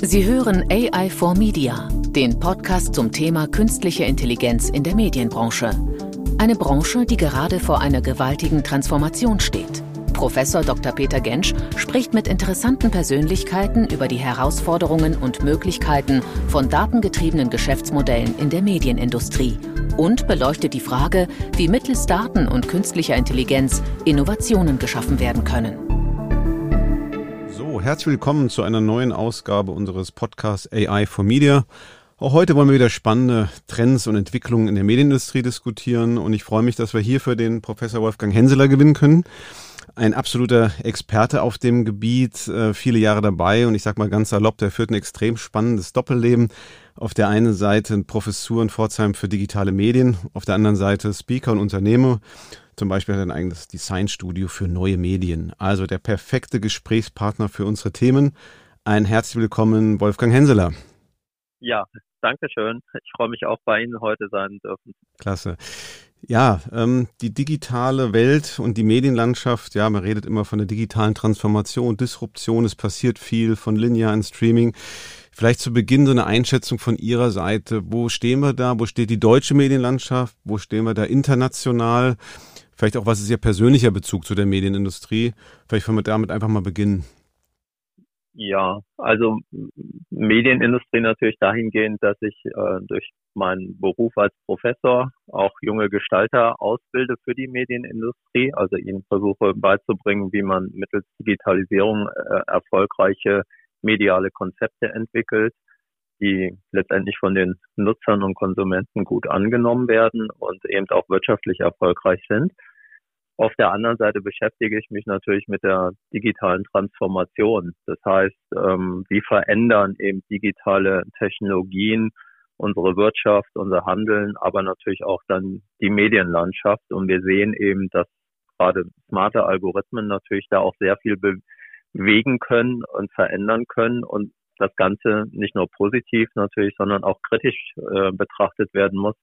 Sie hören AI for Media, den Podcast zum Thema künstliche Intelligenz in der Medienbranche. Eine Branche, die gerade vor einer gewaltigen Transformation steht. Professor Dr. Peter Gensch spricht mit interessanten Persönlichkeiten über die Herausforderungen und Möglichkeiten von datengetriebenen Geschäftsmodellen in der Medienindustrie und beleuchtet die Frage, wie mittels Daten und künstlicher Intelligenz Innovationen geschaffen werden können. So, herzlich willkommen zu einer neuen Ausgabe unseres Podcasts AI for Media. Auch heute wollen wir wieder spannende Trends und Entwicklungen in der Medienindustrie diskutieren und ich freue mich, dass wir hierfür den Professor Wolfgang Henseler gewinnen können ein absoluter Experte auf dem Gebiet, äh, viele Jahre dabei und ich sag mal ganz salopp, der führt ein extrem spannendes Doppelleben. Auf der einen Seite Professur in Pforzheim für digitale Medien, auf der anderen Seite Speaker und Unternehmer. Zum Beispiel hat er ein eigenes Designstudio für neue Medien. Also der perfekte Gesprächspartner für unsere Themen. Ein herzlich willkommen, Wolfgang Henseler. Ja, danke schön. Ich freue mich auch bei Ihnen heute sein dürfen. Klasse. Ja, ähm, die digitale Welt und die Medienlandschaft, ja, man redet immer von der digitalen Transformation, Disruption, es passiert viel von linearen Streaming. Vielleicht zu Beginn so eine Einschätzung von Ihrer Seite. Wo stehen wir da? Wo steht die deutsche Medienlandschaft? Wo stehen wir da international? Vielleicht auch, was ist Ihr persönlicher Bezug zu der Medienindustrie? Vielleicht können wir damit einfach mal beginnen. Ja, also Medienindustrie natürlich dahingehend, dass ich äh, durch meinen Beruf als Professor auch junge Gestalter ausbilde für die Medienindustrie, also ihnen versuche beizubringen, wie man mittels Digitalisierung äh, erfolgreiche mediale Konzepte entwickelt, die letztendlich von den Nutzern und Konsumenten gut angenommen werden und eben auch wirtschaftlich erfolgreich sind. Auf der anderen Seite beschäftige ich mich natürlich mit der digitalen Transformation. Das heißt, ähm, wie verändern eben digitale Technologien unsere Wirtschaft, unser Handeln, aber natürlich auch dann die Medienlandschaft. Und wir sehen eben, dass gerade smarte Algorithmen natürlich da auch sehr viel bewegen können und verändern können und das Ganze nicht nur positiv natürlich, sondern auch kritisch äh, betrachtet werden muss.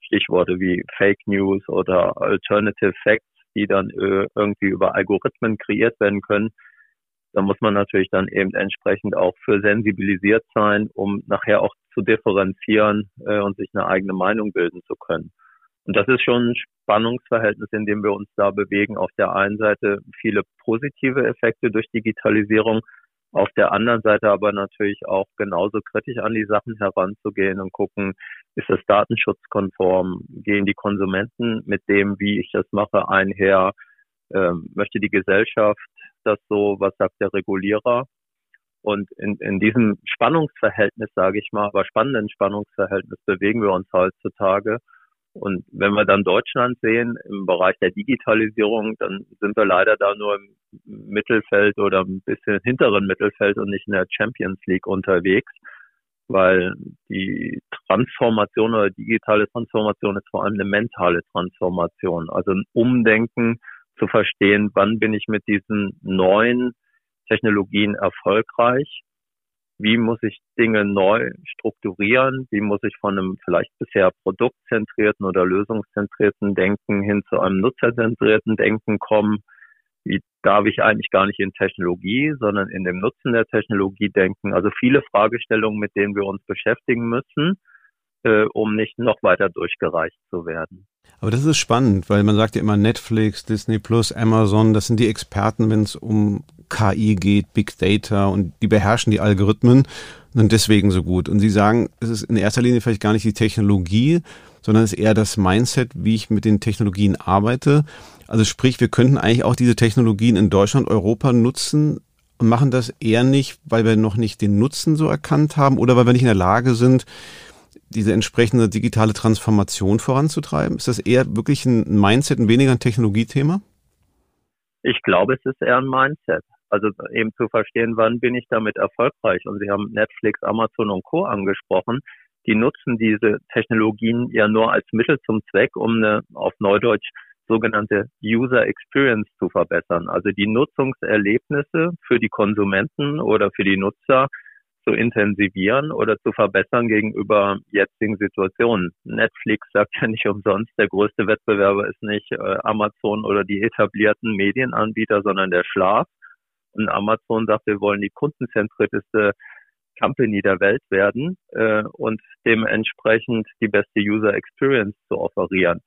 Stichworte wie Fake News oder Alternative Facts die dann äh, irgendwie über Algorithmen kreiert werden können, da muss man natürlich dann eben entsprechend auch für sensibilisiert sein, um nachher auch zu differenzieren äh, und sich eine eigene Meinung bilden zu können. Und das ist schon ein Spannungsverhältnis, in dem wir uns da bewegen. Auf der einen Seite viele positive Effekte durch Digitalisierung, auf der anderen Seite aber natürlich auch genauso kritisch an die Sachen heranzugehen und gucken, ist das datenschutzkonform, gehen die Konsumenten mit dem, wie ich das mache, einher, ähm, möchte die Gesellschaft das so, was sagt der Regulierer? Und in, in diesem Spannungsverhältnis, sage ich mal, aber spannenden Spannungsverhältnis bewegen wir uns heutzutage. Und wenn wir dann Deutschland sehen im Bereich der Digitalisierung, dann sind wir leider da nur im Mittelfeld oder ein bisschen hinteren Mittelfeld und nicht in der Champions League unterwegs, weil die Transformation oder digitale Transformation ist vor allem eine mentale Transformation, also ein Umdenken zu verstehen, wann bin ich mit diesen neuen Technologien erfolgreich? Wie muss ich Dinge neu strukturieren, wie muss ich von einem vielleicht bisher produktzentrierten oder lösungszentrierten Denken hin zu einem nutzerzentrierten Denken kommen, darf ich eigentlich gar nicht in Technologie, sondern in dem Nutzen der Technologie denken. Also viele Fragestellungen, mit denen wir uns beschäftigen müssen, äh, um nicht noch weiter durchgereicht zu werden. Aber das ist spannend, weil man sagt ja immer Netflix, Disney Plus, Amazon, das sind die Experten, wenn es um KI geht, Big Data und die beherrschen die Algorithmen und deswegen so gut. Und Sie sagen, es ist in erster Linie vielleicht gar nicht die Technologie, sondern es ist eher das Mindset, wie ich mit den Technologien arbeite. Also sprich, wir könnten eigentlich auch diese Technologien in Deutschland, Europa nutzen und machen das eher nicht, weil wir noch nicht den Nutzen so erkannt haben oder weil wir nicht in der Lage sind, diese entsprechende digitale Transformation voranzutreiben? Ist das eher wirklich ein Mindset und weniger ein Technologiethema? Ich glaube, es ist eher ein Mindset. Also eben zu verstehen, wann bin ich damit erfolgreich. Und Sie haben Netflix, Amazon und Co. angesprochen. Die nutzen diese Technologien ja nur als Mittel zum Zweck, um eine auf Neudeutsch sogenannte User Experience zu verbessern. Also die Nutzungserlebnisse für die Konsumenten oder für die Nutzer zu intensivieren oder zu verbessern gegenüber jetzigen Situationen. Netflix sagt ja nicht umsonst, der größte Wettbewerber ist nicht äh, Amazon oder die etablierten Medienanbieter, sondern der Schlaf. Und Amazon sagt, wir wollen die kundenzentrierteste Company der Welt werden äh, und dementsprechend die beste User Experience zu offerieren.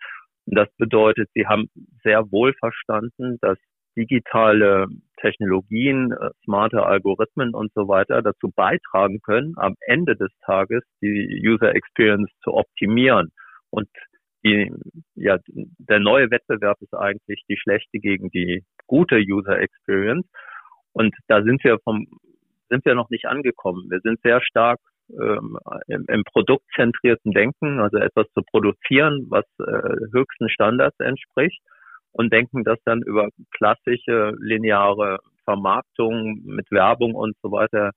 Das bedeutet, sie haben sehr wohl verstanden, dass digitale Technologien, äh, smarte Algorithmen und so weiter dazu beitragen können, am Ende des Tages die User Experience zu optimieren. Und die, ja, der neue Wettbewerb ist eigentlich die schlechte gegen die gute User Experience. Und da sind wir vom, sind wir noch nicht angekommen. Wir sind sehr stark ähm, im, im produktzentrierten Denken, also etwas zu produzieren, was äh, höchsten Standards entspricht und denken das dann über klassische lineare Vermarktung mit Werbung und so weiter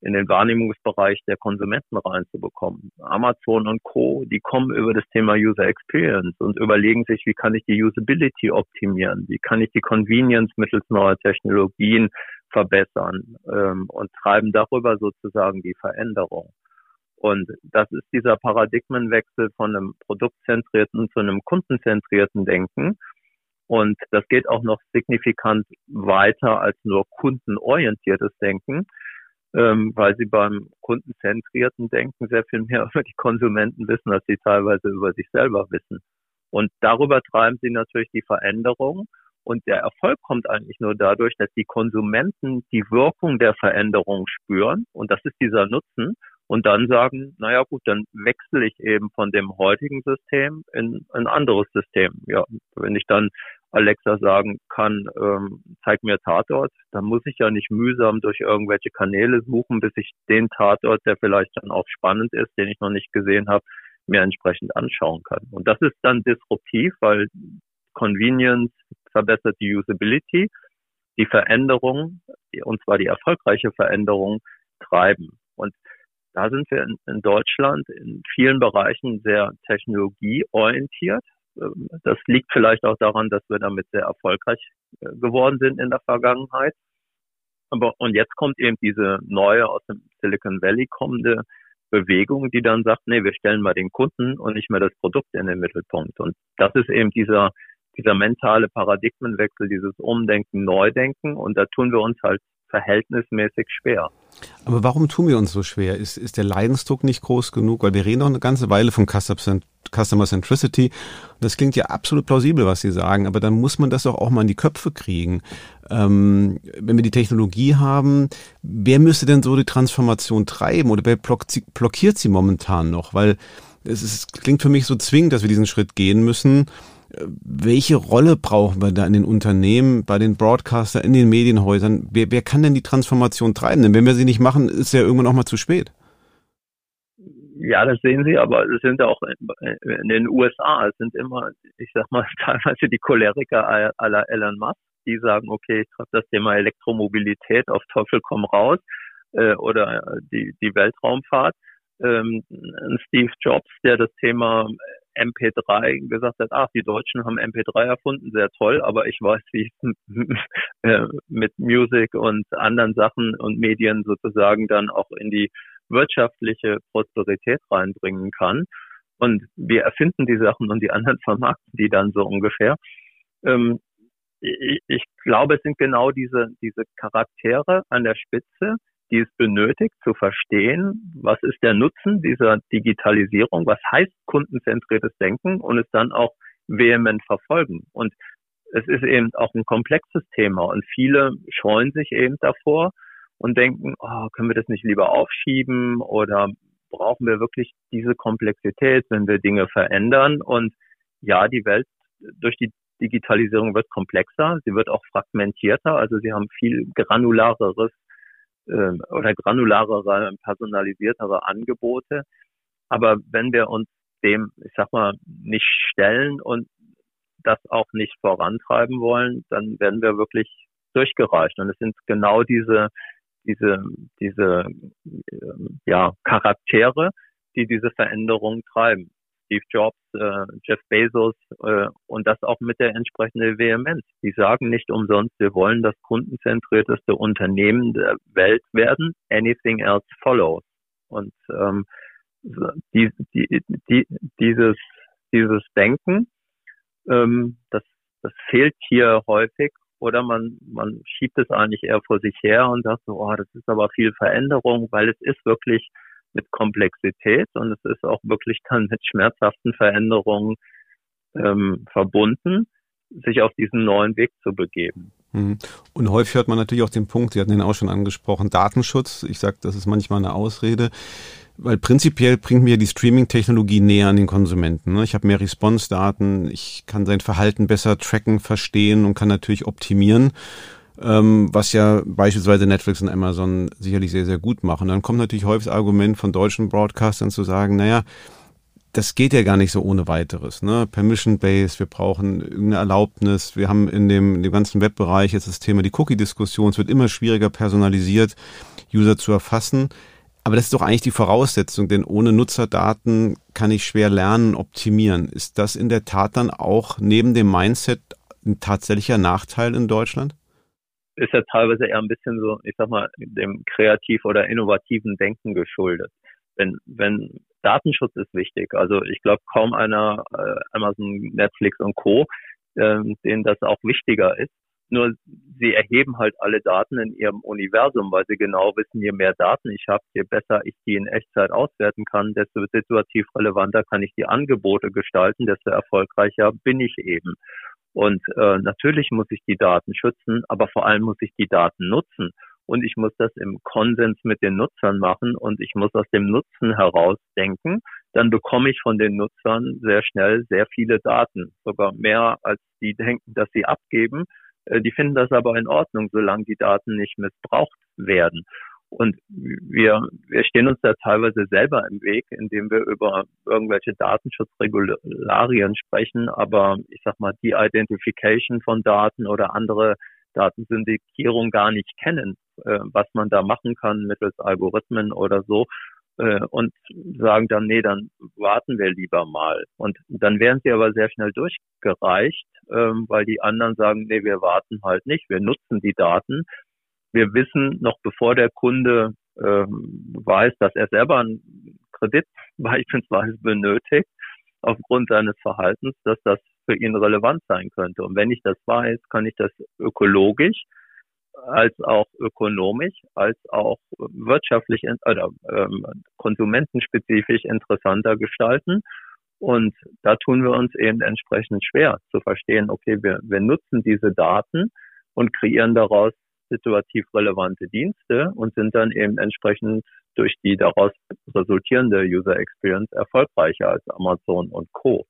in den Wahrnehmungsbereich der Konsumenten reinzubekommen. Amazon und Co., die kommen über das Thema User Experience und überlegen sich, wie kann ich die Usability optimieren, wie kann ich die Convenience mittels neuer Technologien verbessern ähm, und treiben darüber sozusagen die Veränderung. Und das ist dieser Paradigmenwechsel von einem produktzentrierten zu einem kundenzentrierten Denken. Und das geht auch noch signifikant weiter als nur kundenorientiertes Denken, ähm, weil sie beim kundenzentrierten Denken sehr viel mehr über die Konsumenten wissen, als sie teilweise über sich selber wissen. Und darüber treiben sie natürlich die Veränderung. Und der Erfolg kommt eigentlich nur dadurch, dass die Konsumenten die Wirkung der Veränderung spüren. Und das ist dieser Nutzen. Und dann sagen, naja gut, dann wechsle ich eben von dem heutigen System in ein anderes System. Ja, wenn ich dann Alexa sagen kann, ähm, zeig mir Tatort, dann muss ich ja nicht mühsam durch irgendwelche Kanäle suchen, bis ich den Tatort, der vielleicht dann auch spannend ist, den ich noch nicht gesehen habe, mir entsprechend anschauen kann. Und das ist dann disruptiv, weil Convenience verbessert die Usability, die Veränderung, und zwar die erfolgreiche Veränderung, treiben. Und da sind wir in, Deutschland in vielen Bereichen sehr technologieorientiert. Ähm, das liegt vielleicht auch daran, dass wir damit sehr erfolgreich äh, geworden sind in der Vergangenheit. Aber, und jetzt kommt eben diese neue aus dem Silicon Valley kommende Bewegung, die dann sagt, nee, wir stellen mal den Kunden und nicht mehr das Produkt in den Mittelpunkt. Und das ist eben dieser, dieser mentale Paradigmenwechsel, dieses Umdenken, Neudenken. Und da tun wir uns halt verhältnismäßig schwer. Aber warum tun wir uns so schwer? Ist, ist der Leidensdruck nicht groß genug? Weil wir reden noch eine ganze Weile von Customer Centricity. Das klingt ja absolut plausibel, was Sie sagen, aber dann muss man das doch auch mal in die Köpfe kriegen. Ähm, wenn wir die Technologie haben, wer müsste denn so die Transformation treiben oder wer blockiert sie momentan noch? Weil es ist, klingt für mich so zwingend, dass wir diesen Schritt gehen müssen welche Rolle brauchen wir da in den Unternehmen, bei den Broadcaster, in den Medienhäusern? Wer, wer kann denn die Transformation treiben? Denn wenn wir sie nicht machen, ist ja irgendwann auch mal zu spät. Ja, das sehen Sie, aber es sind auch in den USA, es sind immer, ich sag mal, teilweise die Choleriker aller Elon Musk, die sagen, okay, ich treibe das Thema Elektromobilität auf Teufel komm raus äh, oder die, die Weltraumfahrt. Ähm, Steve Jobs, der das Thema MP3 gesagt hat, ach, die Deutschen haben MP3 erfunden, sehr toll, aber ich weiß, wie ich äh, mit Music und anderen Sachen und Medien sozusagen dann auch in die wirtschaftliche Prosperität reinbringen kann. Und wir erfinden die Sachen und die anderen vermarkten die dann so ungefähr. Ähm, ich, ich glaube, es sind genau diese, diese Charaktere an der Spitze, die es benötigt, zu verstehen, was ist der Nutzen dieser Digitalisierung, was heißt kundenzentriertes Denken und es dann auch vehement verfolgen. Und es ist eben auch ein komplexes Thema und viele scheuen sich eben davor und denken, oh, können wir das nicht lieber aufschieben oder brauchen wir wirklich diese Komplexität, wenn wir Dinge verändern? Und ja, die Welt durch die Digitalisierung wird komplexer, sie wird auch fragmentierter, also sie haben viel granulareres äh, oder granularere, personalisiertere Angebote. Aber wenn wir uns dem, ich sag mal, nicht stellen und das auch nicht vorantreiben wollen, dann werden wir wirklich durchgereicht. Und es sind genau diese, diese, diese, äh, ja, Charaktere, die diese Veränderung treiben. Steve Jobs, äh, Jeff Bezos äh, und das auch mit der entsprechenden Vehemenz. Die sagen nicht umsonst, wir wollen das kundenzentrierteste Unternehmen der Welt werden. Anything else follows. Und ähm, die, die, die, dieses, dieses Denken, ähm, das, das fehlt hier häufig oder man, man schiebt es eigentlich eher vor sich her und sagt so, oh, das ist aber viel Veränderung, weil es ist wirklich mit Komplexität und es ist auch wirklich dann mit schmerzhaften Veränderungen ähm, verbunden, sich auf diesen neuen Weg zu begeben. Mhm. Und häufig hört man natürlich auch den Punkt, Sie hatten den auch schon angesprochen, Datenschutz. Ich sage, das ist manchmal eine Ausrede, weil prinzipiell bringt mir die Streaming-Technologie näher an den Konsumenten. Ne? Ich habe mehr Response-Daten, ich kann sein Verhalten besser tracken, verstehen und kann natürlich optimieren ähm, was ja beispielsweise Netflix und Amazon sicherlich sehr, sehr gut machen. Dann kommt natürlich häufig das Argument von deutschen Broadcastern zu sagen, naja, das geht ja gar nicht so ohne weiteres. Ne? Permission-based, wir brauchen irgendeine Erlaubnis. Wir haben in dem, in dem ganzen Webbereich jetzt das Thema die Cookie-Diskussion. Es wird immer schwieriger personalisiert, User zu erfassen. Aber das ist doch eigentlich die Voraussetzung, denn ohne Nutzerdaten kann ich schwer lernen, optimieren. Ist das in der Tat dann auch neben dem Mindset ein tatsächlicher Nachteil in Deutschland? Ist ja teilweise eher ein bisschen so, ich sag mal, dem kreativ oder innovativen Denken geschuldet. Wenn, wenn Datenschutz ist wichtig. Also ich glaube kaum einer, äh, Amazon, Netflix und Co., äh, denen das auch wichtiger ist. Nur sie erheben halt alle Daten in ihrem Universum, weil sie genau wissen, je mehr Daten ich habe, je besser ich die in Echtzeit auswerten kann, desto situativ relevanter kann ich die Angebote gestalten, desto erfolgreicher bin ich eben. Und äh, natürlich muss ich die Daten schützen, aber vor allem muss ich die Daten nutzen. Und ich muss das im Konsens mit den Nutzern machen und ich muss aus dem Nutzen heraus denken. Dann bekomme ich von den Nutzern sehr schnell sehr viele Daten, sogar mehr als die denken, dass sie abgeben. Äh, die finden das aber in Ordnung, solange die Daten nicht missbraucht werden. Und wir, wir stehen uns da teilweise selber im Weg, indem wir über irgendwelche Datenschutzregularien sprechen, aber ich sag mal, die Identification von Daten oder andere Datensyndikierung gar nicht kennen, äh, was man da machen kann mittels Algorithmen oder so äh, und sagen dann, nee, dann warten wir lieber mal. Und dann werden sie aber sehr schnell durchgereicht, ähm, weil die anderen sagen, nee, wir warten halt nicht, wir nutzen die Daten wir wissen noch bevor der Kunde äh, weiß, dass er selber einen Kredit beispielsweise benötigt, aufgrund seines Verhaltens, dass das für ihn relevant sein könnte. Und wenn ich das weiß, kann ich das ökologisch als auch ökonomisch, als auch wirtschaftlich oder ähm, konsumentenspezifisch interessanter gestalten. Und da tun wir uns eben entsprechend schwer zu verstehen, okay, wir, wir nutzen diese Daten und kreieren daraus situativ relevante Dienste und sind dann eben entsprechend durch die daraus resultierende User Experience erfolgreicher als Amazon und Co.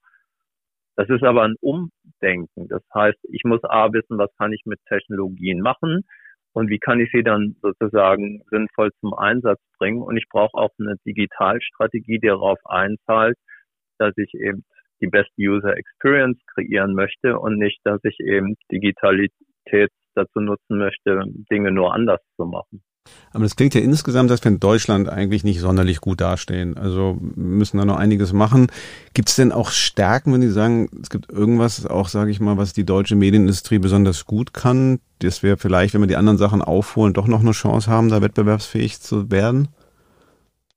Das ist aber ein Umdenken. Das heißt, ich muss A wissen, was kann ich mit Technologien machen und wie kann ich sie dann sozusagen sinnvoll zum Einsatz bringen. Und ich brauche auch eine Digitalstrategie, die darauf einzahlt, dass ich eben die beste User Experience kreieren möchte und nicht, dass ich eben Digitalität dazu nutzen möchte, Dinge nur anders zu machen. Aber das klingt ja insgesamt, dass wir in Deutschland eigentlich nicht sonderlich gut dastehen. Also müssen da noch einiges machen. Gibt es denn auch Stärken, wenn Sie sagen, es gibt irgendwas, auch sage ich mal, was die deutsche Medienindustrie besonders gut kann, dass wir vielleicht, wenn wir die anderen Sachen aufholen, doch noch eine Chance haben, da wettbewerbsfähig zu werden?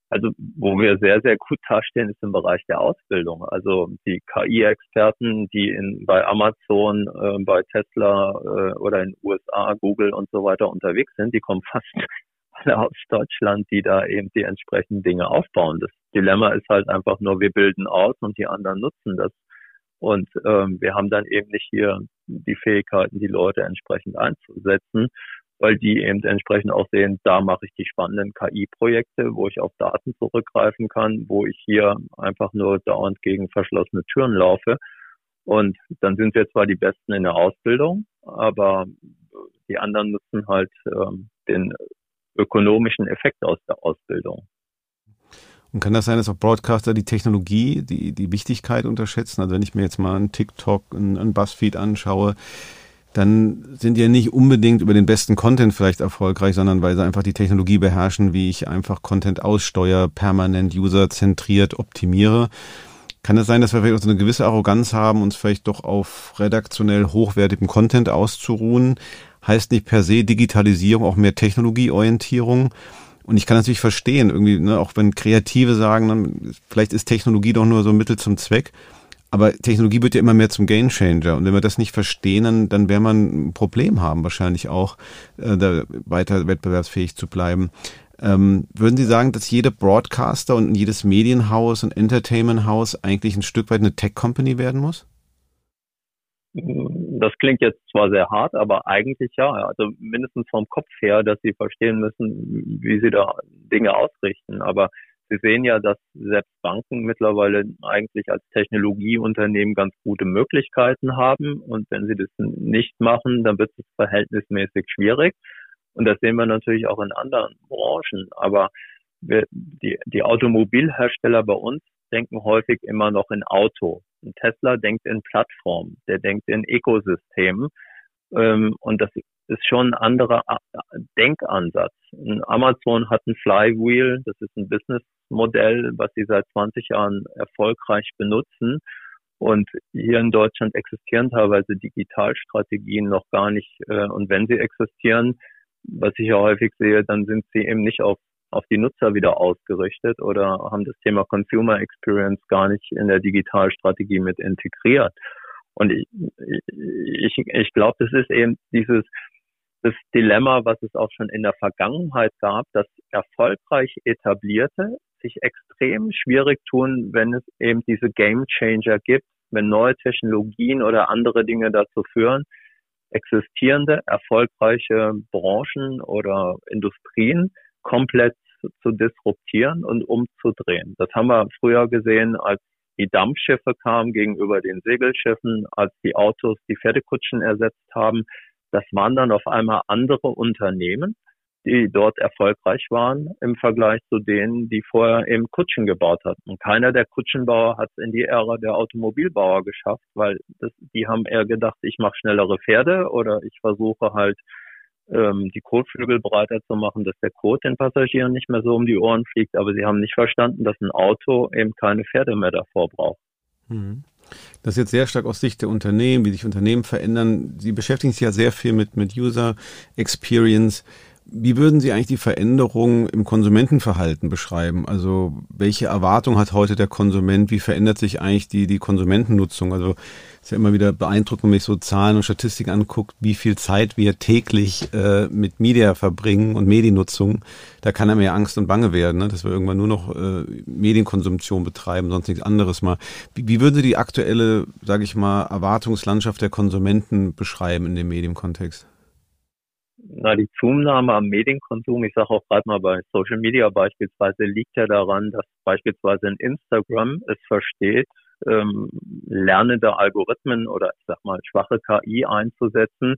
Also wo wir sehr, sehr gut dastehen, ist im Bereich der Ausbildung. Also die KI-Experten, die in, bei Amazon, äh, bei Tesla äh, oder in USA, Google und so weiter unterwegs sind, die kommen fast alle aus Deutschland, die da eben die entsprechenden Dinge aufbauen. Das Dilemma ist halt einfach nur, wir bilden aus und die anderen nutzen das. Und ähm, wir haben dann eben nicht hier die Fähigkeiten, die Leute entsprechend einzusetzen weil die eben entsprechend auch sehen, da mache ich die spannenden KI-Projekte, wo ich auf Daten zurückgreifen kann, wo ich hier einfach nur dauernd gegen verschlossene Türen laufe. Und dann sind wir zwar die Besten in der Ausbildung, aber die anderen nutzen halt ähm, den ökonomischen Effekt aus der Ausbildung. Und kann das sein, dass auch Broadcaster die Technologie, die, die Wichtigkeit unterschätzen? Also wenn ich mir jetzt mal einen TikTok, einen, einen Buzzfeed anschaue, dann sind die ja nicht unbedingt über den besten Content vielleicht erfolgreich, sondern weil sie einfach die Technologie beherrschen, wie ich einfach Content aussteuere, permanent userzentriert optimiere. Kann es sein, dass wir vielleicht auch so eine gewisse Arroganz haben, uns vielleicht doch auf redaktionell hochwertigem Content auszuruhen? Heißt nicht per se Digitalisierung auch mehr Technologieorientierung? Und ich kann natürlich verstehen, irgendwie, ne, auch wenn Kreative sagen, dann, vielleicht ist Technologie doch nur so ein Mittel zum Zweck. Aber Technologie wird ja immer mehr zum Gamechanger. Und wenn wir das nicht verstehen, dann, dann werden wir ein Problem haben, wahrscheinlich auch, äh, da weiter wettbewerbsfähig zu bleiben. Ähm, würden Sie sagen, dass jeder Broadcaster und jedes Medienhaus und Entertainmenthaus eigentlich ein Stück weit eine Tech-Company werden muss? Das klingt jetzt zwar sehr hart, aber eigentlich ja. Also mindestens vom Kopf her, dass sie verstehen müssen, wie sie da Dinge ausrichten. Aber Sie sehen ja, dass selbst Banken mittlerweile eigentlich als Technologieunternehmen ganz gute Möglichkeiten haben. Und wenn sie das nicht machen, dann wird es verhältnismäßig schwierig. Und das sehen wir natürlich auch in anderen Branchen. Aber wir, die, die Automobilhersteller bei uns denken häufig immer noch in Auto. Ein Tesla denkt in Plattform, der denkt in Ökosystemen. Ähm, und das ist schon ein anderer Denkansatz. Amazon hat ein Flywheel, das ist ein Businessmodell, was sie seit 20 Jahren erfolgreich benutzen. Und hier in Deutschland existieren teilweise Digitalstrategien noch gar nicht. Äh, und wenn sie existieren, was ich ja häufig sehe, dann sind sie eben nicht auf, auf die Nutzer wieder ausgerichtet oder haben das Thema Consumer Experience gar nicht in der Digitalstrategie mit integriert. Und ich, ich, ich glaube, das ist eben dieses, das Dilemma, was es auch schon in der Vergangenheit gab, dass erfolgreich etablierte sich extrem schwierig tun, wenn es eben diese Game Changer gibt, wenn neue Technologien oder andere Dinge dazu führen, existierende erfolgreiche Branchen oder Industrien komplett zu disruptieren und umzudrehen. Das haben wir früher gesehen, als die Dampfschiffe kamen gegenüber den Segelschiffen, als die Autos die Pferdekutschen ersetzt haben. Das waren dann auf einmal andere Unternehmen, die dort erfolgreich waren im Vergleich zu denen, die vorher eben Kutschen gebaut hatten. Keiner der Kutschenbauer hat es in die Ära der Automobilbauer geschafft, weil das, die haben eher gedacht, ich mache schnellere Pferde oder ich versuche halt ähm, die Kotflügel breiter zu machen, dass der Kot den Passagieren nicht mehr so um die Ohren fliegt. Aber sie haben nicht verstanden, dass ein Auto eben keine Pferde mehr davor braucht. Mhm. Das ist jetzt sehr stark aus Sicht der Unternehmen, wie sich Unternehmen verändern. Sie beschäftigen sich ja sehr viel mit, mit User Experience. Wie würden Sie eigentlich die Veränderung im Konsumentenverhalten beschreiben? Also welche Erwartung hat heute der Konsument? Wie verändert sich eigentlich die, die Konsumentennutzung? Also ist ja immer wieder beeindruckend, wenn man sich so Zahlen und Statistiken anguckt, wie viel Zeit wir täglich äh, mit Media verbringen und Mediennutzung. Da kann einem ja Angst und Bange werden, ne? dass wir irgendwann nur noch äh, Medienkonsumption betreiben, sonst nichts anderes mal. Wie, wie würden Sie die aktuelle, sage ich mal, Erwartungslandschaft der Konsumenten beschreiben in dem Medienkontext? Na, die Zunahme am Medienkonsum, ich sage auch gerade mal bei Social Media beispielsweise, liegt ja daran, dass beispielsweise in Instagram es versteht, ähm, lernende Algorithmen oder ich sag mal schwache KI einzusetzen,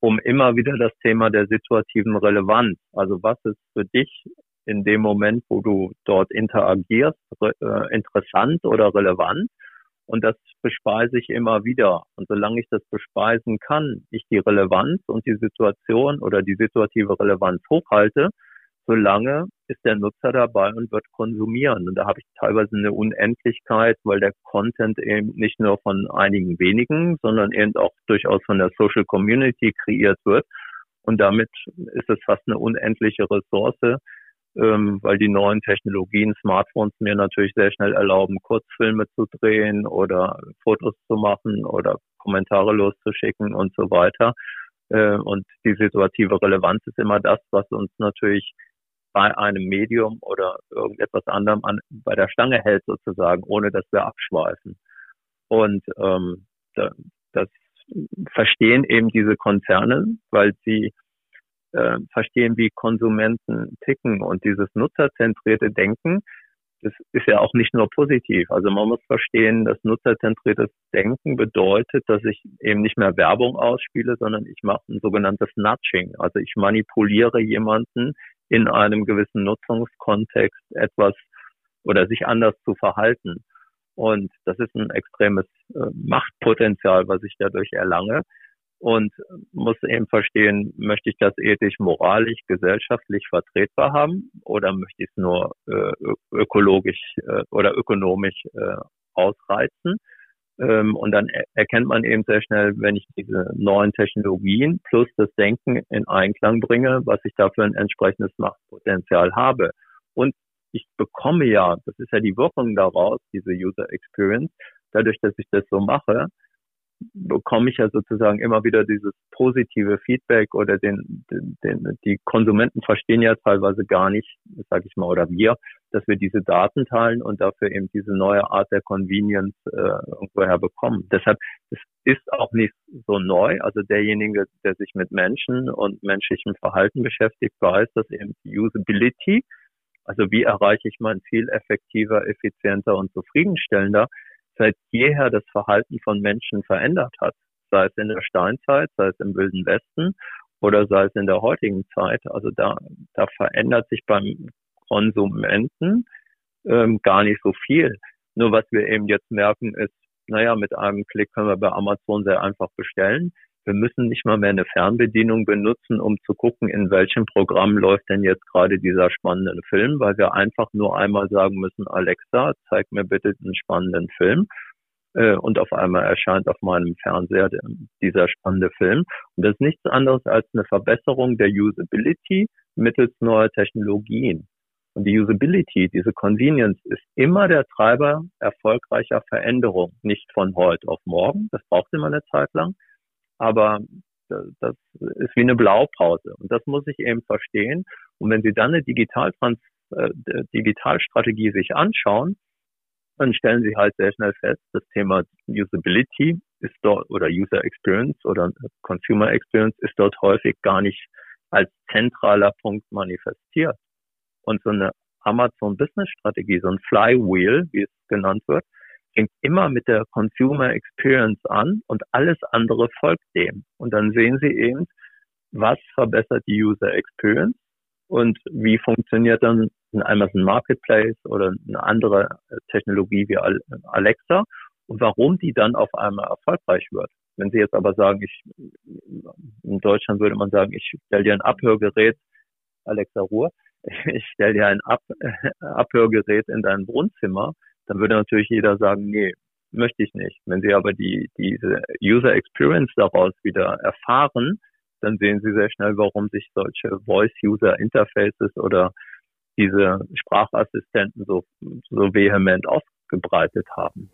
um immer wieder das Thema der situativen Relevanz, also was ist für dich in dem Moment, wo du dort interagierst, äh, interessant oder relevant und das bespeise ich immer wieder. Und solange ich das bespeisen kann, ich die Relevanz und die Situation oder die situative Relevanz hochhalte, solange ist der Nutzer dabei und wird konsumieren. Und da habe ich teilweise eine Unendlichkeit, weil der Content eben nicht nur von einigen wenigen, sondern eben auch durchaus von der Social Community kreiert wird. Und damit ist es fast eine unendliche Ressource, ähm, weil die neuen Technologien, Smartphones mir natürlich sehr schnell erlauben, Kurzfilme zu drehen oder Fotos zu machen oder Kommentare loszuschicken und so weiter. Äh, und die situative Relevanz ist immer das, was uns natürlich bei einem Medium oder irgendetwas anderem an, bei der Stange hält sozusagen, ohne dass wir abschweifen. Und ähm, das verstehen eben diese Konzerne, weil sie äh, verstehen, wie Konsumenten ticken und dieses nutzerzentrierte Denken, das ist ja auch nicht nur positiv. Also man muss verstehen, dass nutzerzentriertes Denken bedeutet, dass ich eben nicht mehr Werbung ausspiele, sondern ich mache ein sogenanntes Nudging. Also ich manipuliere jemanden in einem gewissen Nutzungskontext etwas oder sich anders zu verhalten. Und das ist ein extremes äh, Machtpotenzial, was ich dadurch erlange und muss eben verstehen, möchte ich das ethisch, moralisch, gesellschaftlich vertretbar haben oder möchte ich es nur äh, ökologisch äh, oder ökonomisch äh, ausreizen? Ähm, und dann er erkennt man eben sehr schnell, wenn ich diese neuen Technologien plus das Denken in Einklang bringe, was ich dafür ein entsprechendes Machtpotenzial habe. Und ich bekomme ja, das ist ja die Wirkung daraus, diese User Experience, dadurch, dass ich das so mache, bekomme ich ja sozusagen immer wieder dieses positive Feedback oder den, den, den die Konsumenten verstehen ja teilweise gar nicht, sage ich mal, oder wir, dass wir diese Daten teilen und dafür eben diese neue Art der Convenience äh, irgendwoher bekommen. Deshalb es ist auch nicht so neu. Also derjenige, der sich mit Menschen und menschlichem Verhalten beschäftigt, weiß, dass eben Usability, also wie erreiche ich mein Ziel effektiver, effizienter und zufriedenstellender, seit jeher das Verhalten von Menschen verändert hat, sei es in der Steinzeit, sei es im Wilden Westen oder sei es in der heutigen Zeit. Also da, da verändert sich beim Konsumenten ähm, gar nicht so viel. Nur was wir eben jetzt merken ist, naja, mit einem Klick können wir bei Amazon sehr einfach bestellen. Wir müssen nicht mal mehr eine Fernbedienung benutzen, um zu gucken, in welchem Programm läuft denn jetzt gerade dieser spannende Film, weil wir einfach nur einmal sagen müssen, Alexa, zeig mir bitte einen spannenden Film. Äh, und auf einmal erscheint auf meinem Fernseher dieser spannende Film. Und das ist nichts anderes als eine Verbesserung der Usability mittels neuer Technologien. Und die Usability, diese Convenience ist immer der Treiber erfolgreicher Veränderung. Nicht von heute auf morgen, das braucht immer eine Zeit lang, aber das ist wie eine Blaupause. Und das muss ich eben verstehen. Und wenn Sie dann eine Digitaltrans äh, Digitalstrategie sich anschauen, dann stellen Sie halt sehr schnell fest, das Thema Usability ist dort oder User Experience oder Consumer Experience ist dort häufig gar nicht als zentraler Punkt manifestiert. Und so eine Amazon Business Strategie, so ein Flywheel, wie es genannt wird, fängt immer mit der Consumer Experience an und alles andere folgt dem. Und dann sehen Sie eben, was verbessert die User Experience und wie funktioniert dann ein Amazon Marketplace oder eine andere Technologie wie Alexa und warum die dann auf einmal erfolgreich wird. Wenn Sie jetzt aber sagen, ich, in Deutschland würde man sagen, ich stelle dir ein Abhörgerät, Alexa Ruhe, ich stelle dir ein Ab Abhörgerät in dein Wohnzimmer, dann würde natürlich jeder sagen, nee, möchte ich nicht. Wenn Sie aber die, diese User Experience daraus wieder erfahren, dann sehen Sie sehr schnell, warum sich solche Voice-User Interfaces oder diese Sprachassistenten so, so vehement ausgebreitet haben.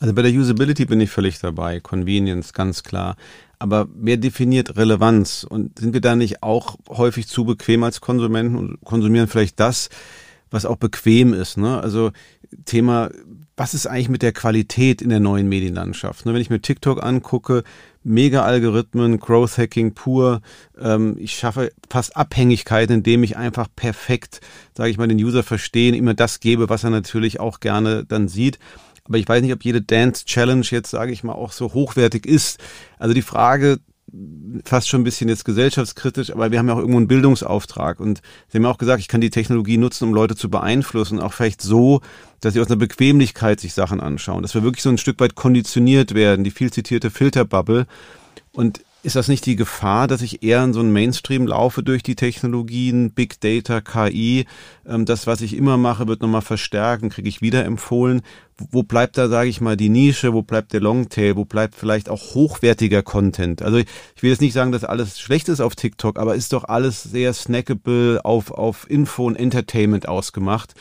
Also bei der Usability bin ich völlig dabei, Convenience ganz klar. Aber wer definiert Relevanz? Und sind wir da nicht auch häufig zu bequem als Konsumenten und konsumieren vielleicht das, was auch bequem ist? Ne? Also Thema, was ist eigentlich mit der Qualität in der neuen Medienlandschaft? Ne? Wenn ich mir TikTok angucke, mega Algorithmen, Growth Hacking pur. Ähm, ich schaffe fast Abhängigkeiten, indem ich einfach perfekt, sage ich mal, den User verstehen, immer das gebe, was er natürlich auch gerne dann sieht. Aber ich weiß nicht, ob jede Dance Challenge jetzt, sage ich mal, auch so hochwertig ist. Also die Frage fast schon ein bisschen jetzt gesellschaftskritisch, aber wir haben ja auch irgendwo einen Bildungsauftrag und Sie haben ja auch gesagt, ich kann die Technologie nutzen, um Leute zu beeinflussen, auch vielleicht so, dass sie aus einer Bequemlichkeit sich Sachen anschauen, dass wir wirklich so ein Stück weit konditioniert werden, die viel zitierte Filterbubble. Und ist das nicht die Gefahr, dass ich eher in so einen Mainstream laufe durch die Technologien, Big Data, KI? Ähm, das, was ich immer mache, wird nochmal verstärken, kriege ich wieder empfohlen. Wo bleibt da, sage ich mal, die Nische? Wo bleibt der Longtail? Wo bleibt vielleicht auch hochwertiger Content? Also ich will jetzt nicht sagen, dass alles schlecht ist auf TikTok, aber ist doch alles sehr snackable auf, auf Info und Entertainment ausgemacht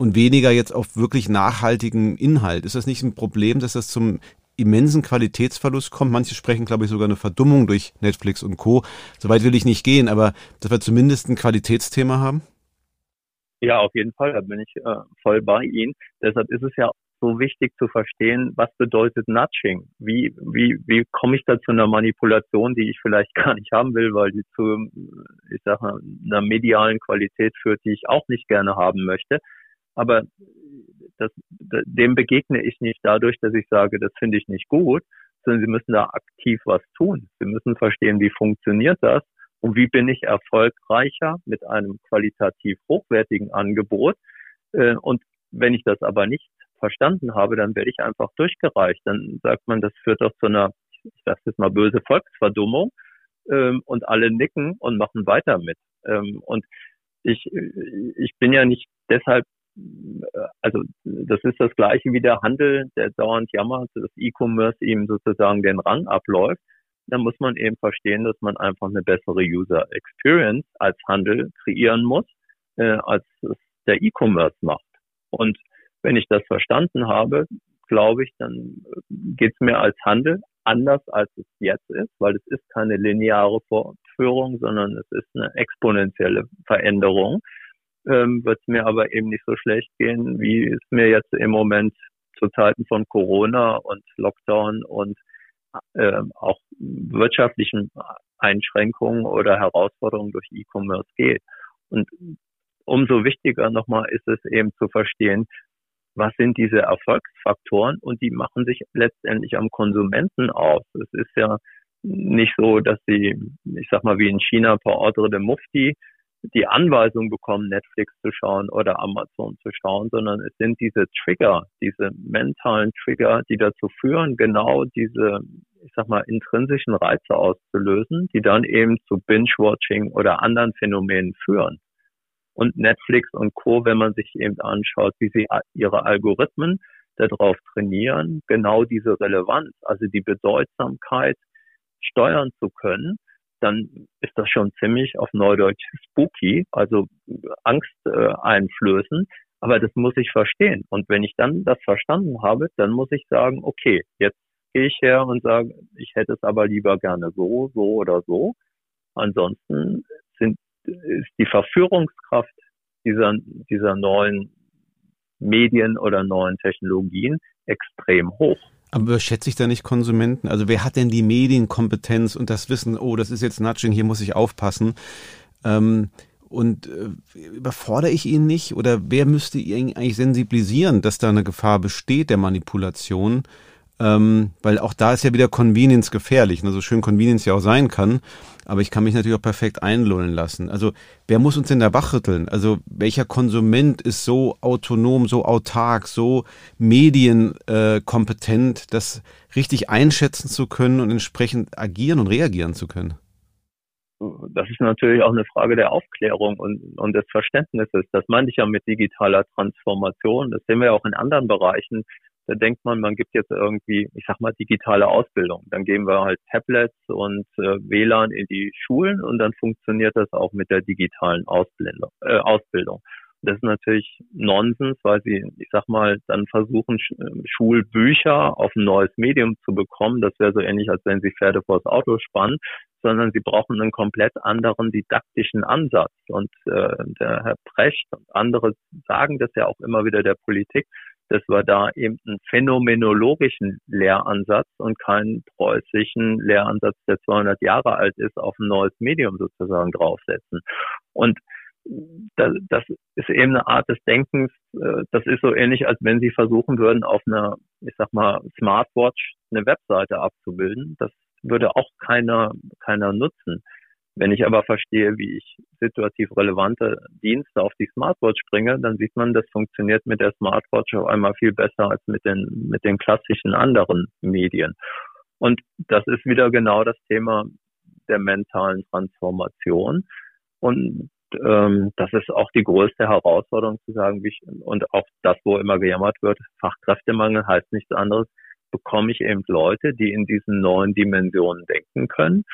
und weniger jetzt auf wirklich nachhaltigen Inhalt. Ist das nicht ein Problem, dass das zum immensen Qualitätsverlust kommt. Manche sprechen, glaube ich, sogar eine Verdummung durch Netflix und Co. Soweit will ich nicht gehen, aber dass wir zumindest ein Qualitätsthema haben? Ja, auf jeden Fall, da bin ich äh, voll bei Ihnen. Deshalb ist es ja so wichtig zu verstehen, was bedeutet Nudging? Wie, wie, wie komme ich da zu einer Manipulation, die ich vielleicht gar nicht haben will, weil die zu, ich sage, einer medialen Qualität führt, die ich auch nicht gerne haben möchte. Aber das, dem begegne ich nicht dadurch, dass ich sage, das finde ich nicht gut, sondern sie müssen da aktiv was tun. Sie müssen verstehen, wie funktioniert das und wie bin ich erfolgreicher mit einem qualitativ hochwertigen Angebot. Äh, und wenn ich das aber nicht verstanden habe, dann werde ich einfach durchgereicht. Dann sagt man, das führt doch zu einer, ich sage jetzt mal böse Volksverdummung ähm, und alle nicken und machen weiter mit. Ähm, und ich, ich bin ja nicht deshalb also das ist das gleiche wie der Handel, der dauernd jammert, dass E-Commerce ihm sozusagen den Rang abläuft. Dann muss man eben verstehen, dass man einfach eine bessere User Experience als Handel kreieren muss, äh, als es der E-Commerce macht. Und wenn ich das verstanden habe, glaube ich, dann geht es mir als Handel anders, als es jetzt ist, weil es ist keine lineare Fortführung, sondern es ist eine exponentielle Veränderung. Ähm, Wird es mir aber eben nicht so schlecht gehen, wie es mir jetzt im Moment zu Zeiten von Corona und Lockdown und äh, auch wirtschaftlichen Einschränkungen oder Herausforderungen durch E-Commerce geht. Und umso wichtiger nochmal ist es eben zu verstehen, was sind diese Erfolgsfaktoren und die machen sich letztendlich am Konsumenten aus. Es ist ja nicht so, dass sie, ich sag mal, wie in China per Ordre de Mufti die Anweisung bekommen, Netflix zu schauen oder Amazon zu schauen, sondern es sind diese Trigger, diese mentalen Trigger, die dazu führen, genau diese, ich sag mal, intrinsischen Reize auszulösen, die dann eben zu Binge-Watching oder anderen Phänomenen führen. Und Netflix und Co., wenn man sich eben anschaut, wie sie ihre Algorithmen darauf trainieren, genau diese Relevanz, also die Bedeutsamkeit steuern zu können, dann ist das schon ziemlich auf Neudeutsch spooky, also Angst äh, einflößen. Aber das muss ich verstehen. Und wenn ich dann das verstanden habe, dann muss ich sagen, okay, jetzt gehe ich her und sage, ich hätte es aber lieber gerne so, so oder so. Ansonsten sind, ist die Verführungskraft dieser, dieser neuen Medien oder neuen Technologien extrem hoch. Aber überschätze ich da nicht Konsumenten? Also wer hat denn die Medienkompetenz und das Wissen, oh, das ist jetzt Nudging, hier muss ich aufpassen. Ähm, und äh, überfordere ich ihn nicht? Oder wer müsste ihn eigentlich sensibilisieren, dass da eine Gefahr besteht der Manipulation? Ähm, weil auch da ist ja wieder Convenience gefährlich, ne? so schön Convenience ja auch sein kann. Aber ich kann mich natürlich auch perfekt einlullen lassen. Also wer muss uns denn da wachrütteln? Also welcher Konsument ist so autonom, so autark, so medienkompetent, äh, das richtig einschätzen zu können und entsprechend agieren und reagieren zu können? das ist natürlich auch eine Frage der Aufklärung und, und des Verständnisses. Das meinte ich ja mit digitaler Transformation. Das sehen wir ja auch in anderen Bereichen. Da denkt man, man gibt jetzt irgendwie, ich sag mal, digitale Ausbildung. Dann geben wir halt Tablets und äh, WLAN in die Schulen und dann funktioniert das auch mit der digitalen Ausbildung. Äh, Ausbildung. Das ist natürlich Nonsens, weil sie, ich sag mal, dann versuchen, äh, Schulbücher auf ein neues Medium zu bekommen. Das wäre so ähnlich, als wenn sie Pferde vors Auto spannen, sondern sie brauchen einen komplett anderen didaktischen Ansatz. Und äh, der Herr Precht und andere sagen das ja auch immer wieder der Politik, dass wir da eben einen phänomenologischen Lehransatz und keinen preußischen Lehransatz, der 200 Jahre alt ist, auf ein neues Medium sozusagen draufsetzen. Und das, das ist eben eine Art des Denkens, äh, das ist so ähnlich, als wenn Sie versuchen würden, auf einer, ich sag mal, Smartwatch eine Webseite abzubilden. Das würde auch keiner, keiner nutzen. Wenn ich aber verstehe, wie ich situativ relevante Dienste auf die Smartwatch bringe, dann sieht man, das funktioniert mit der Smartwatch auf einmal viel besser als mit den, mit den klassischen anderen Medien. Und das ist wieder genau das Thema der mentalen Transformation. Und ähm, das ist auch die größte Herausforderung zu sagen, wie ich, und auch das, wo immer gejammert wird, Fachkräftemangel heißt nichts anderes, bekomme ich eben Leute, die in diesen neuen Dimensionen denken können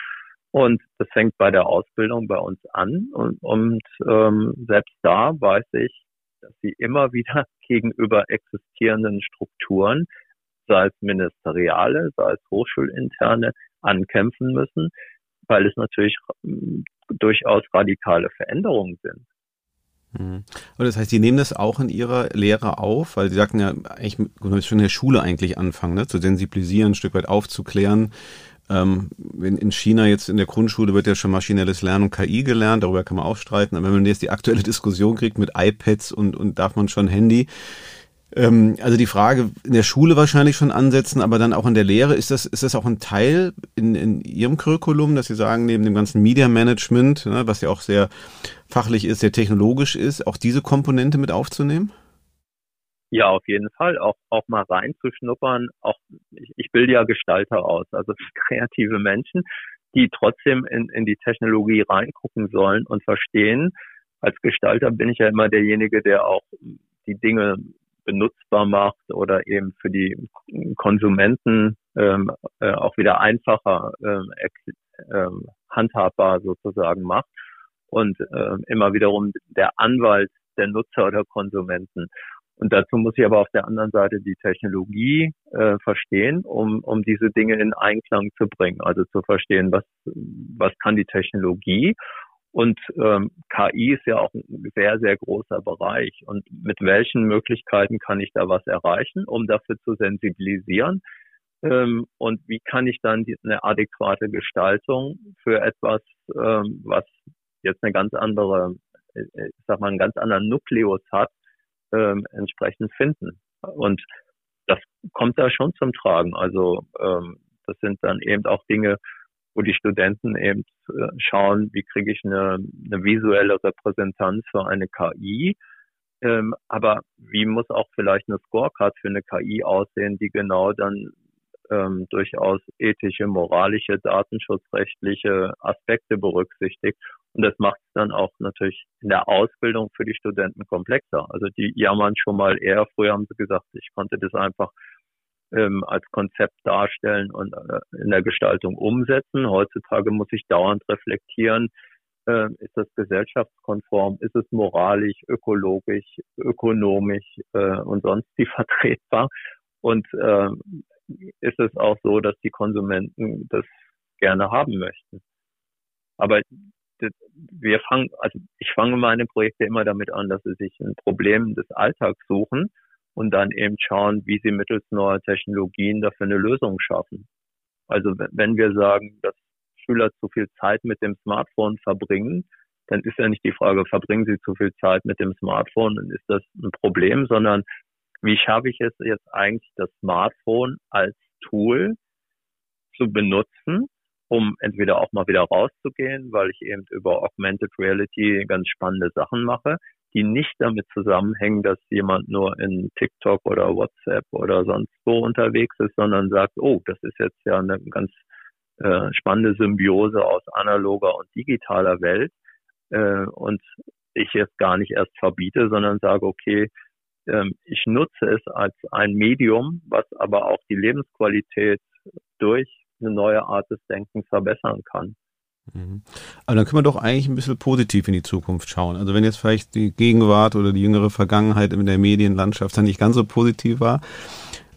und das fängt bei der Ausbildung bei uns an. Und, und ähm, selbst da weiß ich, dass sie immer wieder gegenüber existierenden Strukturen, sei es ministeriale, sei es hochschulinterne, ankämpfen müssen, weil es natürlich ähm, durchaus radikale Veränderungen sind. Und mhm. das heißt, Sie nehmen das auch in Ihrer Lehre auf, weil Sie sagten ja, eigentlich schon in der Schule eigentlich anfangen, ne? zu sensibilisieren, ein Stück weit aufzuklären. Ähm, in China jetzt in der Grundschule wird ja schon maschinelles Lernen und KI gelernt, darüber kann man auch streiten. Aber wenn man jetzt die aktuelle Diskussion kriegt mit iPads und, und darf man schon Handy, ähm, also die Frage in der Schule wahrscheinlich schon ansetzen, aber dann auch in der Lehre, ist das, ist das auch ein Teil in, in Ihrem Curriculum, dass Sie sagen, neben dem ganzen Media Management, ne, was ja auch sehr fachlich ist, sehr technologisch ist, auch diese Komponente mit aufzunehmen? Ja, auf jeden Fall. Auch, auch mal reinzuschnuppern. Auch, ich, ich bilde ja Gestalter aus, also kreative Menschen, die trotzdem in, in die Technologie reingucken sollen und verstehen. Als Gestalter bin ich ja immer derjenige, der auch die Dinge benutzbar macht oder eben für die Konsumenten ähm, äh, auch wieder einfacher ähm, ähm, handhabbar sozusagen macht und äh, immer wiederum der Anwalt der Nutzer oder Konsumenten. Und dazu muss ich aber auf der anderen Seite die Technologie äh, verstehen, um, um diese Dinge in Einklang zu bringen. Also zu verstehen, was, was kann die Technologie. Und ähm, KI ist ja auch ein sehr, sehr großer Bereich. Und mit welchen Möglichkeiten kann ich da was erreichen, um dafür zu sensibilisieren? Ähm, und wie kann ich dann die, eine adäquate Gestaltung für etwas, ähm, was jetzt eine ganz andere, äh, ich sag mal, einen ganz anderen Nukleus hat, ähm, entsprechend finden. Und das kommt da schon zum Tragen. Also ähm, das sind dann eben auch Dinge, wo die Studenten eben äh, schauen, wie kriege ich eine, eine visuelle Repräsentanz für eine KI. Ähm, aber wie muss auch vielleicht eine Scorecard für eine KI aussehen, die genau dann ähm, durchaus ethische, moralische, datenschutzrechtliche Aspekte berücksichtigt. Und das macht es dann auch natürlich in der Ausbildung für die Studenten komplexer. Also die jammern schon mal eher. Früher haben sie gesagt, ich konnte das einfach ähm, als Konzept darstellen und äh, in der Gestaltung umsetzen. Heutzutage muss ich dauernd reflektieren, äh, ist das gesellschaftskonform, ist es moralisch, ökologisch, ökonomisch äh, und sonst wie vertretbar. Und äh, ist es auch so, dass die Konsumenten das gerne haben möchten. Aber wir fangen, also ich fange meine Projekte immer damit an, dass sie sich ein Problem des Alltags suchen und dann eben schauen, wie sie mittels neuer Technologien dafür eine Lösung schaffen. Also wenn wir sagen, dass Schüler zu viel Zeit mit dem Smartphone verbringen, dann ist ja nicht die Frage, verbringen sie zu viel Zeit mit dem Smartphone, dann ist das ein Problem, sondern wie schaffe ich es jetzt eigentlich, das Smartphone als Tool zu benutzen, um entweder auch mal wieder rauszugehen, weil ich eben über Augmented Reality ganz spannende Sachen mache, die nicht damit zusammenhängen, dass jemand nur in TikTok oder WhatsApp oder sonst wo unterwegs ist, sondern sagt, oh, das ist jetzt ja eine ganz äh, spannende Symbiose aus analoger und digitaler Welt äh, und ich jetzt gar nicht erst verbiete, sondern sage, okay, ähm, ich nutze es als ein Medium, was aber auch die Lebensqualität durch eine neue Art des Denkens verbessern kann. Mhm. Aber dann können wir doch eigentlich ein bisschen positiv in die Zukunft schauen. Also wenn jetzt vielleicht die Gegenwart oder die jüngere Vergangenheit in der Medienlandschaft dann nicht ganz so positiv war,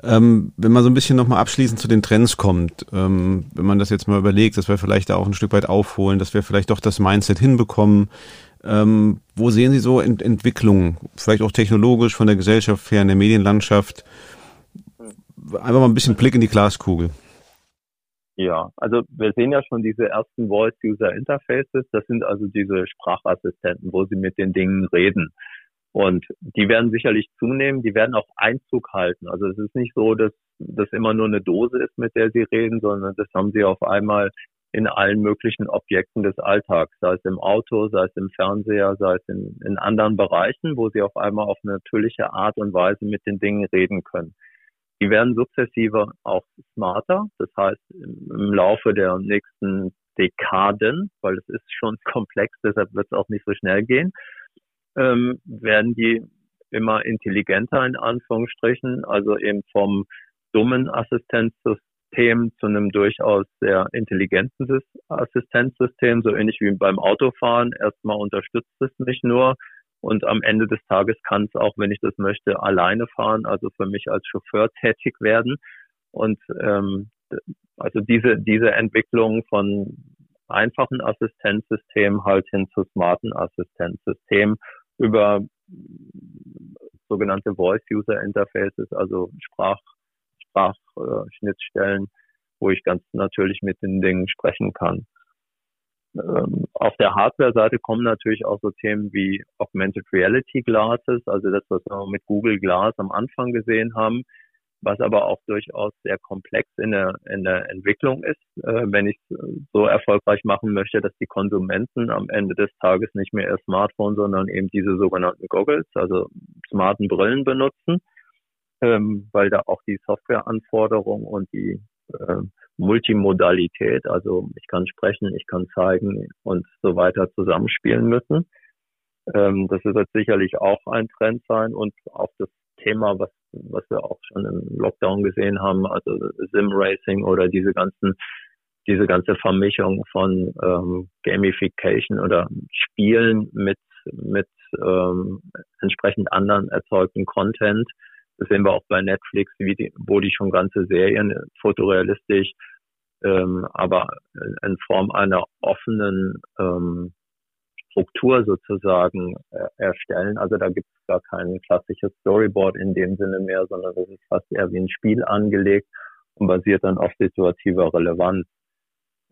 ähm, wenn man so ein bisschen nochmal abschließend zu den Trends kommt, ähm, wenn man das jetzt mal überlegt, dass wir vielleicht da auch ein Stück weit aufholen, dass wir vielleicht doch das Mindset hinbekommen, ähm, wo sehen Sie so Ent Entwicklungen, vielleicht auch technologisch von der Gesellschaft her, in der Medienlandschaft? Einfach mal ein bisschen Blick in die Glaskugel. Ja, also wir sehen ja schon diese ersten Voice-User-Interfaces. Das sind also diese Sprachassistenten, wo Sie mit den Dingen reden. Und die werden sicherlich zunehmen, die werden auch Einzug halten. Also es ist nicht so, dass das immer nur eine Dose ist, mit der Sie reden, sondern das haben Sie auf einmal in allen möglichen Objekten des Alltags, sei es im Auto, sei es im Fernseher, sei es in, in anderen Bereichen, wo sie auf einmal auf natürliche Art und Weise mit den Dingen reden können. Die werden sukzessive auch smarter, das heißt im Laufe der nächsten Dekaden, weil es ist schon komplex, deshalb wird es auch nicht so schnell gehen, ähm, werden die immer intelligenter in Anführungsstrichen, also eben vom dummen Assistenzsystem System zu einem durchaus sehr intelligenten Assistenzsystem, so ähnlich wie beim Autofahren. Erstmal unterstützt es mich nur und am Ende des Tages kann es auch, wenn ich das möchte, alleine fahren, also für mich als Chauffeur tätig werden. Und ähm, also diese, diese Entwicklung von einfachen Assistenzsystemen halt hin zu smarten Assistenzsystemen über sogenannte Voice-User-Interfaces, also Sprach Sprachschnittstellen, wo ich ganz natürlich mit den Dingen sprechen kann. Ähm, auf der Hardware-Seite kommen natürlich auch so Themen wie Augmented Reality Glasses, also das, was wir mit Google Glass am Anfang gesehen haben, was aber auch durchaus sehr komplex in der, in der Entwicklung ist, äh, wenn ich so erfolgreich machen möchte, dass die Konsumenten am Ende des Tages nicht mehr ihr Smartphone, sondern eben diese sogenannten Goggles, also smarten Brillen benutzen ähm, weil da auch die Softwareanforderungen und die äh, Multimodalität, also ich kann sprechen, ich kann zeigen und so weiter zusammenspielen müssen. Ähm, das wird sicherlich auch ein Trend sein und auch das Thema, was, was wir auch schon im Lockdown gesehen haben, also Sim Racing oder diese ganzen diese ganze Vermischung von ähm, Gamification oder Spielen mit mit ähm, entsprechend anderen erzeugten Content. Das sehen wir auch bei Netflix, die, wo die schon ganze Serien fotorealistisch, ähm, aber in Form einer offenen ähm, Struktur sozusagen äh, erstellen. Also da gibt es gar kein klassisches Storyboard in dem Sinne mehr, sondern das ist fast eher wie ein Spiel angelegt und basiert dann auf situativer Relevanz.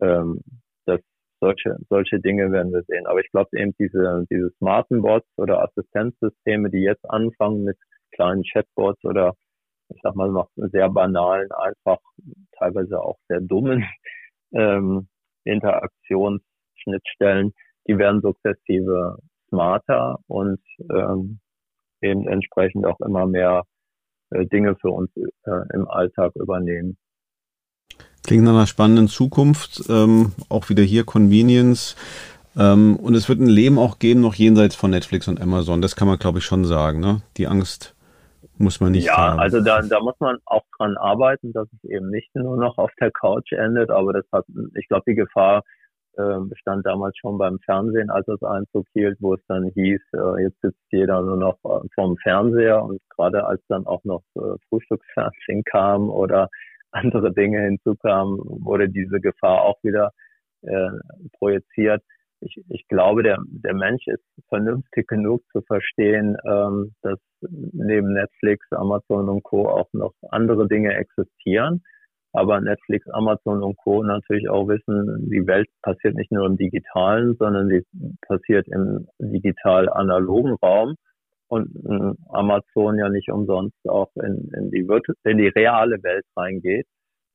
Ähm, das, solche, solche Dinge werden wir sehen. Aber ich glaube eben diese, diese smarten Bots oder Assistenzsysteme, die jetzt anfangen mit kleinen Chatbots oder ich sag mal noch sehr banalen, einfach teilweise auch sehr dummen ähm, Interaktionsschnittstellen, die werden sukzessive smarter und ähm, eben entsprechend auch immer mehr äh, Dinge für uns äh, im Alltag übernehmen. Klingt nach einer spannenden Zukunft, ähm, auch wieder hier Convenience. Ähm, und es wird ein Leben auch geben, noch jenseits von Netflix und Amazon. Das kann man, glaube ich, schon sagen. Ne? Die Angst muss man nicht ja, haben. Also da, da muss man auch dran arbeiten, dass es eben nicht nur noch auf der Couch endet. Aber das hat, ich glaube, die Gefahr äh, bestand damals schon beim Fernsehen, als es Einzug hielt, wo es dann hieß, äh, jetzt sitzt jeder nur noch äh, vorm Fernseher und gerade als dann auch noch äh, Frühstücksfernsehen kam oder andere Dinge hinzukamen, wurde diese Gefahr auch wieder äh, projiziert. Ich, ich glaube, der, der Mensch ist vernünftig genug zu verstehen, ähm, dass neben Netflix, Amazon und Co. auch noch andere Dinge existieren aber Netflix, Amazon und Co. natürlich auch wissen, die Welt passiert nicht nur im digitalen, sondern sie passiert im digital-analogen Raum und äh, Amazon ja nicht umsonst auch in, in, die, in die reale Welt reingeht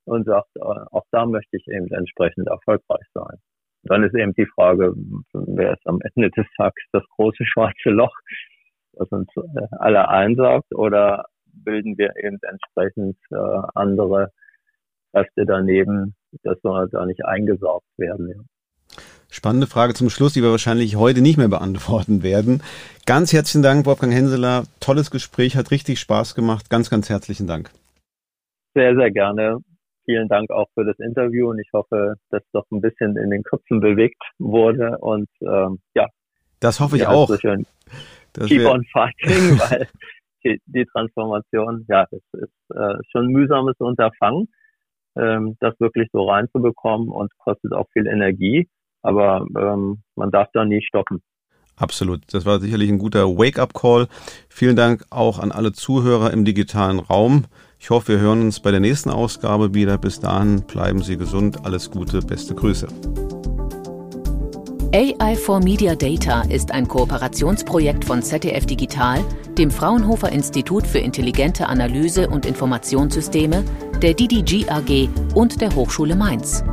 und sagt, äh, auch da möchte ich eben entsprechend erfolgreich sein. Dann ist eben die Frage, wer ist am Ende des Tages das große schwarze Loch, das uns äh, alle einsaugt, oder bilden wir eben entsprechend andere Kräfte daneben, das soll da nicht eingesaugt werden. Ja. Spannende Frage zum Schluss, die wir wahrscheinlich heute nicht mehr beantworten werden. Ganz herzlichen Dank, Wolfgang Henseler. Tolles Gespräch, hat richtig Spaß gemacht. Ganz, ganz herzlichen Dank. Sehr, sehr gerne. Vielen Dank auch für das Interview und ich hoffe, dass doch ein bisschen in den Köpfen bewegt wurde und ähm, ja. Das hoffe ich auch. So schön keep on fighting, weil die, die, Transformation, ja, es ist äh, schon ein mühsames Unterfangen ähm, das wirklich so reinzubekommen und kostet auch viel Energie. Aber ähm, man darf da nie stoppen. Absolut. Das war sicherlich ein guter Wake-up-Call. Vielen Dank auch an alle Zuhörer im digitalen Raum. Ich hoffe, wir hören uns bei der nächsten Ausgabe wieder. Bis dahin bleiben Sie gesund. Alles Gute. Beste Grüße. AI for Media Data ist ein Kooperationsprojekt von ZDF Digital, dem Fraunhofer Institut für intelligente Analyse und Informationssysteme, der DDG AG und der Hochschule Mainz.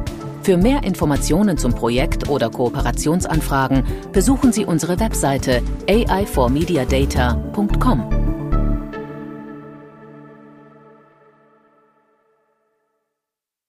Für mehr Informationen zum Projekt oder Kooperationsanfragen besuchen Sie unsere Webseite ai4mediadata.com.